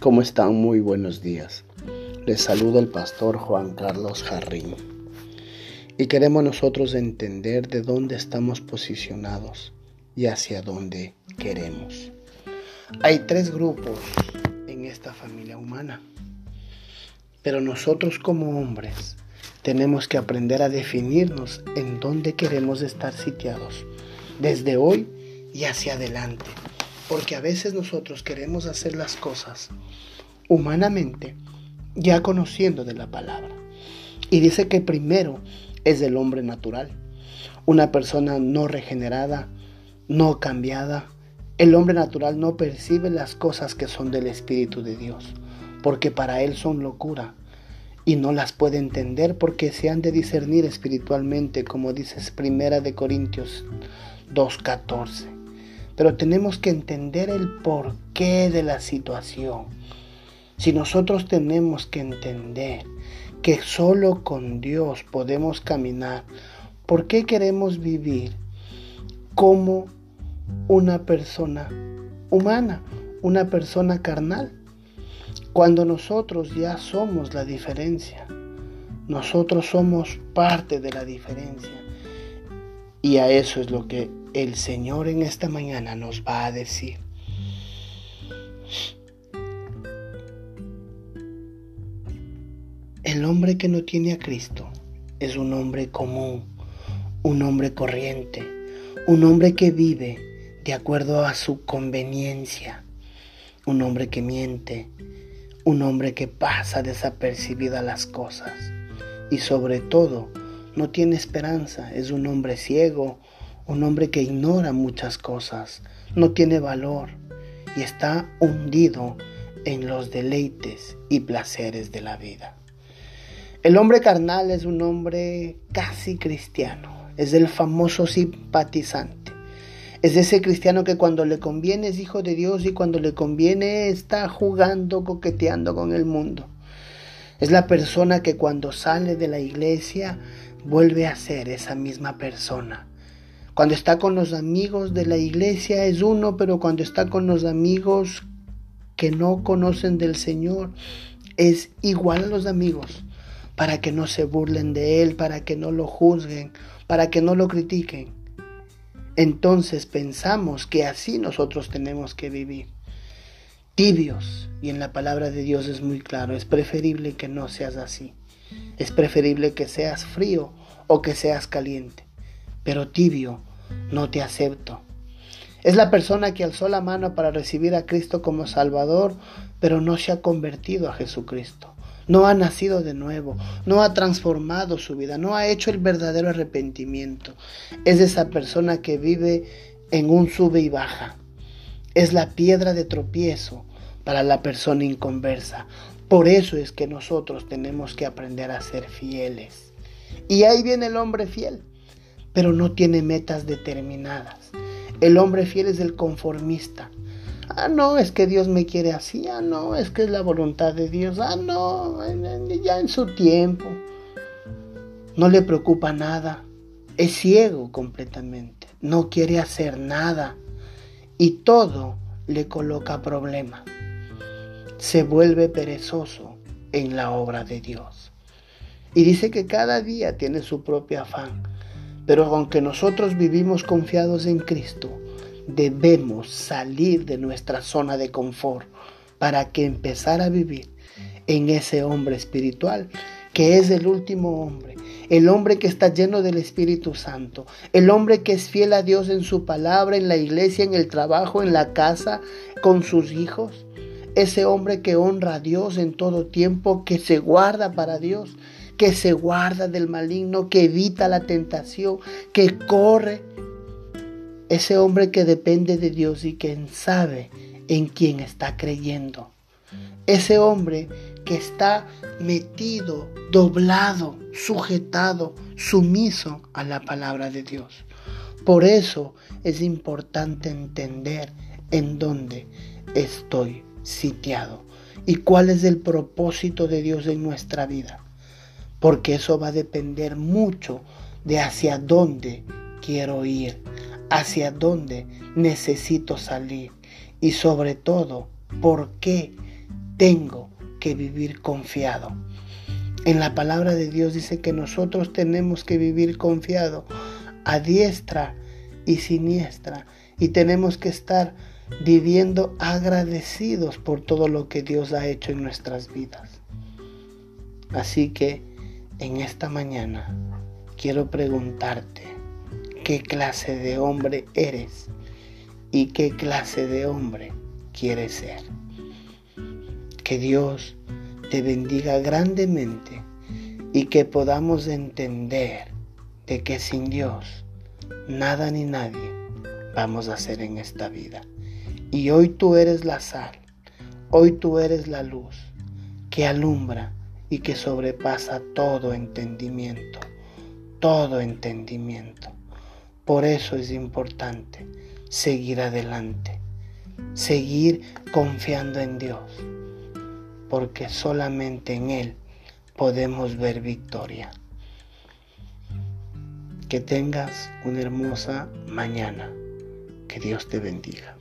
¿Cómo están? Muy buenos días. Les saluda el pastor Juan Carlos Jarrín. Y queremos nosotros entender de dónde estamos posicionados y hacia dónde queremos. Hay tres grupos en esta familia humana. Pero nosotros como hombres tenemos que aprender a definirnos en dónde queremos estar sitiados, desde hoy y hacia adelante. Porque a veces nosotros queremos hacer las cosas humanamente, ya conociendo de la palabra. Y dice que primero es el hombre natural, una persona no regenerada, no cambiada. El hombre natural no percibe las cosas que son del Espíritu de Dios, porque para él son locura y no las puede entender porque se han de discernir espiritualmente, como dices Primera de Corintios 2:14 pero tenemos que entender el porqué de la situación. Si nosotros tenemos que entender que solo con Dios podemos caminar, ¿por qué queremos vivir como una persona humana, una persona carnal? Cuando nosotros ya somos la diferencia, nosotros somos parte de la diferencia. Y a eso es lo que el Señor en esta mañana nos va a decir. El hombre que no tiene a Cristo es un hombre común, un hombre corriente, un hombre que vive de acuerdo a su conveniencia, un hombre que miente, un hombre que pasa desapercibida las cosas y sobre todo no tiene esperanza, es un hombre ciego, un hombre que ignora muchas cosas, no tiene valor y está hundido en los deleites y placeres de la vida. El hombre carnal es un hombre casi cristiano, es el famoso simpatizante. Es ese cristiano que cuando le conviene es hijo de Dios y cuando le conviene está jugando, coqueteando con el mundo. Es la persona que cuando sale de la iglesia vuelve a ser esa misma persona cuando está con los amigos de la iglesia es uno, pero cuando está con los amigos que no conocen del Señor es igual a los amigos, para que no se burlen de Él, para que no lo juzguen, para que no lo critiquen. Entonces pensamos que así nosotros tenemos que vivir. Tibios, y en la palabra de Dios es muy claro, es preferible que no seas así. Es preferible que seas frío o que seas caliente. Pero tibio no te acepto. Es la persona que alzó la mano para recibir a Cristo como Salvador, pero no se ha convertido a Jesucristo. No ha nacido de nuevo, no ha transformado su vida, no ha hecho el verdadero arrepentimiento. Es esa persona que vive en un sube y baja. Es la piedra de tropiezo para la persona inconversa. Por eso es que nosotros tenemos que aprender a ser fieles. Y ahí viene el hombre fiel pero no tiene metas determinadas. El hombre fiel es el conformista. Ah, no, es que Dios me quiere así. Ah, no, es que es la voluntad de Dios. Ah, no, ya en su tiempo. No le preocupa nada. Es ciego completamente. No quiere hacer nada. Y todo le coloca problema. Se vuelve perezoso en la obra de Dios. Y dice que cada día tiene su propio afán. Pero aunque nosotros vivimos confiados en Cristo, debemos salir de nuestra zona de confort para que empezar a vivir en ese hombre espiritual que es el último hombre, el hombre que está lleno del Espíritu Santo, el hombre que es fiel a Dios en su palabra, en la iglesia, en el trabajo, en la casa, con sus hijos, ese hombre que honra a Dios en todo tiempo, que se guarda para Dios, que se guarda del maligno, que evita la tentación, que corre. Ese hombre que depende de Dios y que sabe en quién está creyendo. Ese hombre que está metido, doblado, sujetado, sumiso a la palabra de Dios. Por eso es importante entender en dónde estoy sitiado y cuál es el propósito de Dios en nuestra vida porque eso va a depender mucho de hacia dónde quiero ir, hacia dónde necesito salir y sobre todo por qué tengo que vivir confiado. En la palabra de Dios dice que nosotros tenemos que vivir confiado a diestra y siniestra y tenemos que estar viviendo agradecidos por todo lo que Dios ha hecho en nuestras vidas. Así que en esta mañana quiero preguntarte qué clase de hombre eres y qué clase de hombre quieres ser. Que Dios te bendiga grandemente y que podamos entender de que sin Dios nada ni nadie vamos a hacer en esta vida. Y hoy tú eres la sal, hoy tú eres la luz que alumbra y que sobrepasa todo entendimiento, todo entendimiento. Por eso es importante seguir adelante, seguir confiando en Dios, porque solamente en Él podemos ver victoria. Que tengas una hermosa mañana. Que Dios te bendiga.